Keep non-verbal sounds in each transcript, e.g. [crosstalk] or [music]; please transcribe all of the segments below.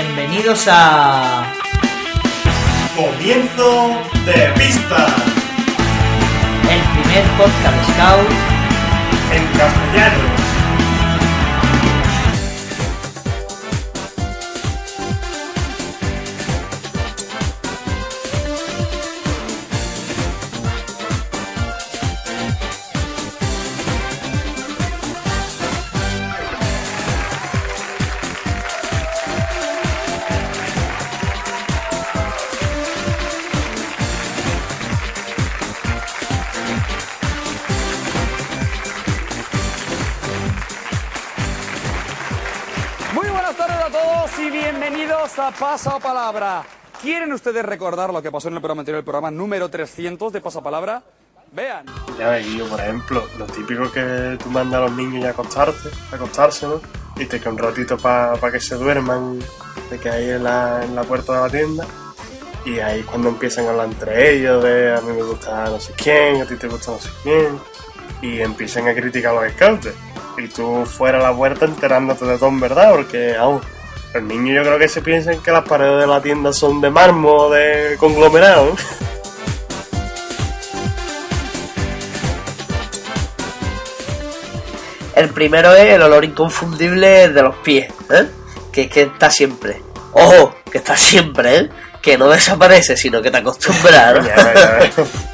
Bienvenidos a Comienzo de pista el primer podcast Scout en castellano. Bienvenidos a Pasapalabra. ¿Quieren ustedes recordar lo que pasó en el programa anterior, el programa número 300 de Pasapalabra? Vean. Ya ves, Guillo, por ejemplo, lo típico que tú mandas a los niños ya a acostarte, a acostarse, ¿no? Y te queda un ratito para que se duerman, de que ahí en la, en la puerta de la tienda. Y ahí cuando empiezan a hablar entre ellos de a mí me gusta no sé quién, a ti te gusta no sé quién. Y empiezan a criticar a los scouts. Y tú fuera a la puerta enterándote de todo en verdad, porque aún los niños yo creo que se piensan que las paredes de la tienda son de mármol o de conglomerado. El primero es el olor inconfundible de los pies, ¿eh? que, que está siempre. Ojo, que está siempre, ¿eh? que no desaparece, sino que te acostumbras. ¿no? [laughs]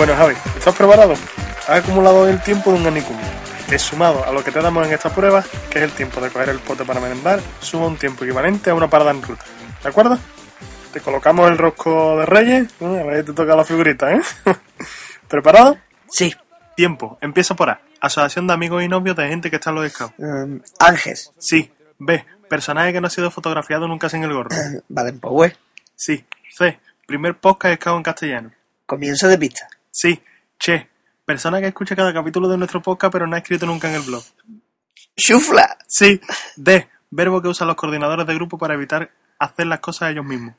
Bueno, Javi, ¿estás preparado? Has acumulado el tiempo de un anicum, que sumado a lo que te damos en estas pruebas, que es el tiempo de coger el pote para merendar, suma un tiempo equivalente a una parada en ruta. ¿De acuerdo? Te colocamos el rosco de reyes, a ver te toca la figurita, ¿eh? [laughs] ¿Preparado? Sí, Tiempo, empieza por A. Asociación de amigos y novios de gente que está en los scouts. um, Ángeles. Sí. B. Personaje que no ha sido fotografiado nunca sin el gorro. Vale, pues güey, Sí. C. Primer podcast scout en castellano. comienzo de pista. Sí. Che. Persona que escucha cada capítulo de nuestro podcast pero no ha escrito nunca en el blog. ¡Chufla! Sí. D. Verbo que usan los coordinadores de grupo para evitar hacer las cosas ellos mismos.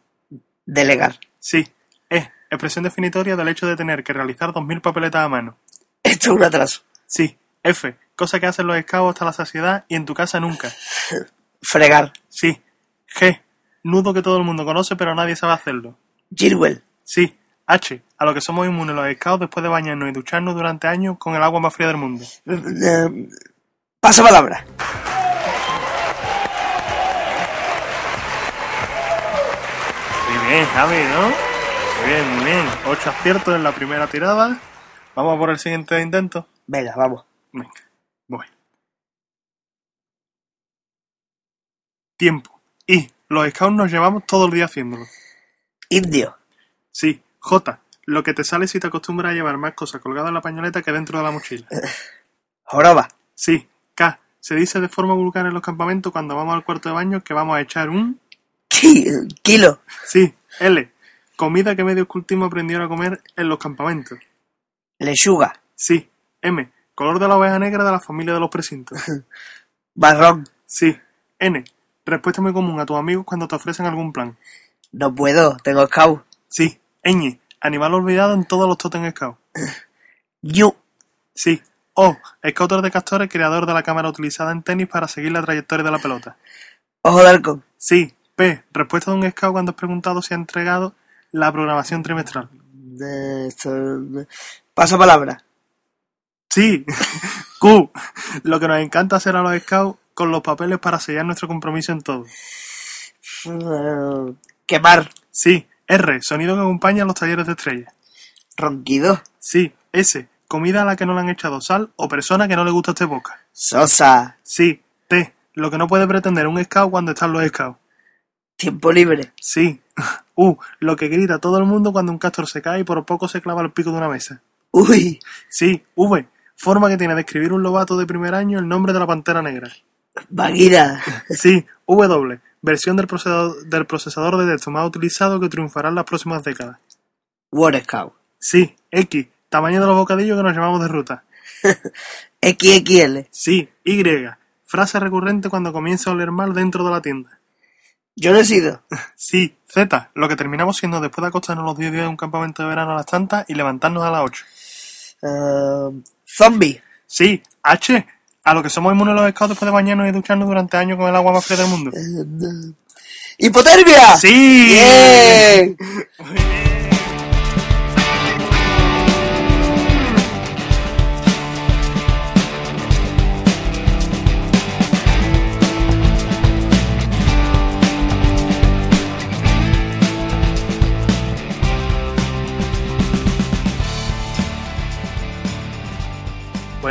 Delegar. Sí. E. Expresión definitoria del hecho de tener que realizar 2.000 papeletas a mano. Esto es un atraso. Sí. F. Cosa que hacen los scouts hasta la saciedad y en tu casa nunca. Fregar. Sí. G. Nudo que todo el mundo conoce pero nadie sabe hacerlo. Gilwell. Sí. H. A lo que somos inmunes los scouts después de bañarnos y ducharnos durante años con el agua más fría del mundo. Eh, Pasa palabra. Muy bien, Javi, ¿no? Muy bien, muy bien. Ocho aciertos en la primera tirada. Vamos a por el siguiente intento. Venga, vamos. Venga, voy. Tiempo. Y los scouts nos llevamos todo el día haciéndolo. Indio. Sí. J. Lo que te sale si te acostumbras a llevar más cosas colgadas en la pañoleta que dentro de la mochila. [laughs] Joroba. Sí. K. Se dice de forma vulgar en los campamentos cuando vamos al cuarto de baño que vamos a echar un... Ki- Kilo. Sí. L. Comida que medio cultismo aprendieron a comer en los campamentos. Lechuga. Sí. M. Color de la oveja negra de la familia de los precintos. [laughs] Marrón. Sí. N. Respuesta muy común a tus amigos cuando te ofrecen algún plan. No puedo, tengo scout. Sí. Ñ. Animal olvidado en todos los Totem Scouts. Ñu. Sí. O. Scouter de Castores, creador de la cámara utilizada en tenis para seguir la trayectoria de la pelota. Ojo de halcón. Sí. P. Respuesta de un Scout cuando has preguntado si ha entregado la programación trimestral. De Pasa palabra. Sí. [laughs] Q. Lo que nos encanta hacer a los Scouts con los papeles para sellar nuestro compromiso en todo. Eh, Quemar. Sí. R. Sonido que acompaña a los talleres de estrellas. Ronquido. Sí. S. Comida a la que no le han echado sal o persona que no le gusta este boca. Sosa. Sí. T. Lo que no puede pretender un scout cuando están los scouts. Tiempo libre. Sí. [laughs] Uh, lo que grita todo el mundo cuando un castor se cae y por poco se clava el pico de una mesa. Uy, Sí, V. Forma que tiene de escribir un lobato de primer año el nombre de la pantera negra. Bagheera. [laughs] Sí, W. Versión del procesador, del procesador de texto más utilizado que triunfará en las próximas décadas. War Scout. Sí, X. Tamaño de los bocadillos que nos llevamos de ruta. [laughs] XXL. Sí, Y. Frase recurrente cuando comienza a oler mal dentro de la tienda. Yo sido. [laughs] Sí, Z. Lo que terminamos siendo después de acostarnos los 10 días de un campamento de verano a las tantas y levantarnos a las 8. Eh, zombie. Sí, H. A lo que somos inmunes los scouts después de bañarnos y ducharnos durante años con el agua más fría del mundo. ¡Hipotermia! ¡Sí! ¡Bien!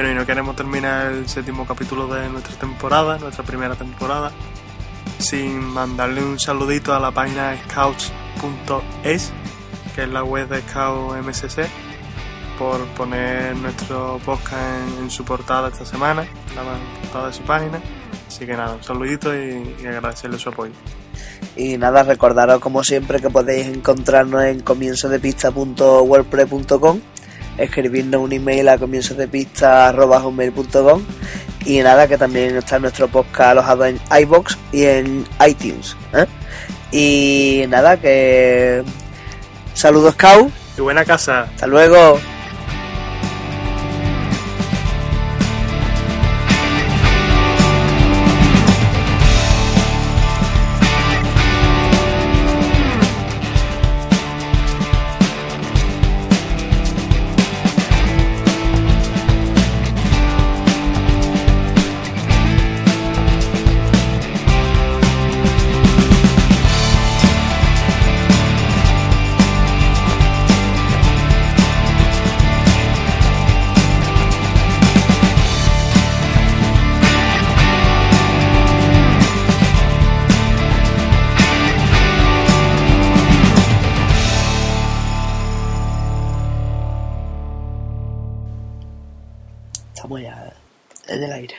Bueno, y no queremos terminar el séptimo capítulo de nuestra temporada, nuestra primera temporada, sin mandarle un saludito a la página scouts.es, que es la web de Scout MSC, por poner nuestro podcast en, su portada esta semana, la portada de su página. Así que nada, un saludito y, y agradecerle su apoyo. Y nada, recordaros como siempre que podéis encontrarnos en comienzodepista.wordpress.com escribirnos un email a comienzodepista.com y nada, que también está nuestro podcast alojado en iBox y en iTunes. ¿eh? Y nada, que saludos Cow, ¡Qué buena casa! hasta luego. Estamos [coughs] ya en el aire.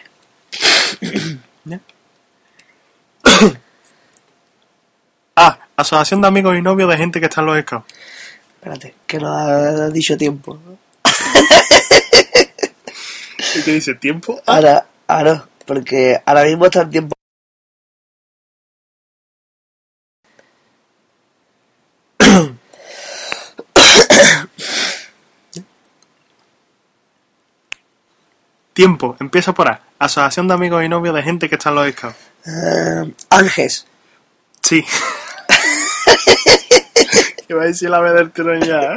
Ah, asociación de amigos y novios de gente que está en los scouts. Espérate, que no ha dicho tiempo. [laughs] ¿Y qué dice? ¿Tiempo? Ah, Ahora, ahora, porque ahora mismo está en tiempo. Tiempo, empieza por A. Asociación de amigos y novios de gente que está en los scouts. Eh, Ángeles. Sí. [laughs] Iba a decir la vez del tirón ya.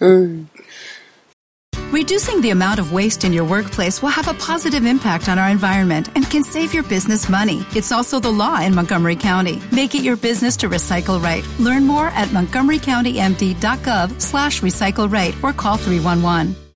[laughs] Reducing the amount of waste in your workplace will have a positive impact on our environment and can save your business money. It's also the law in Montgomery County. Make it your business to recycle right. Learn more at montgomerycountymd.gov slash recycle right or call 311.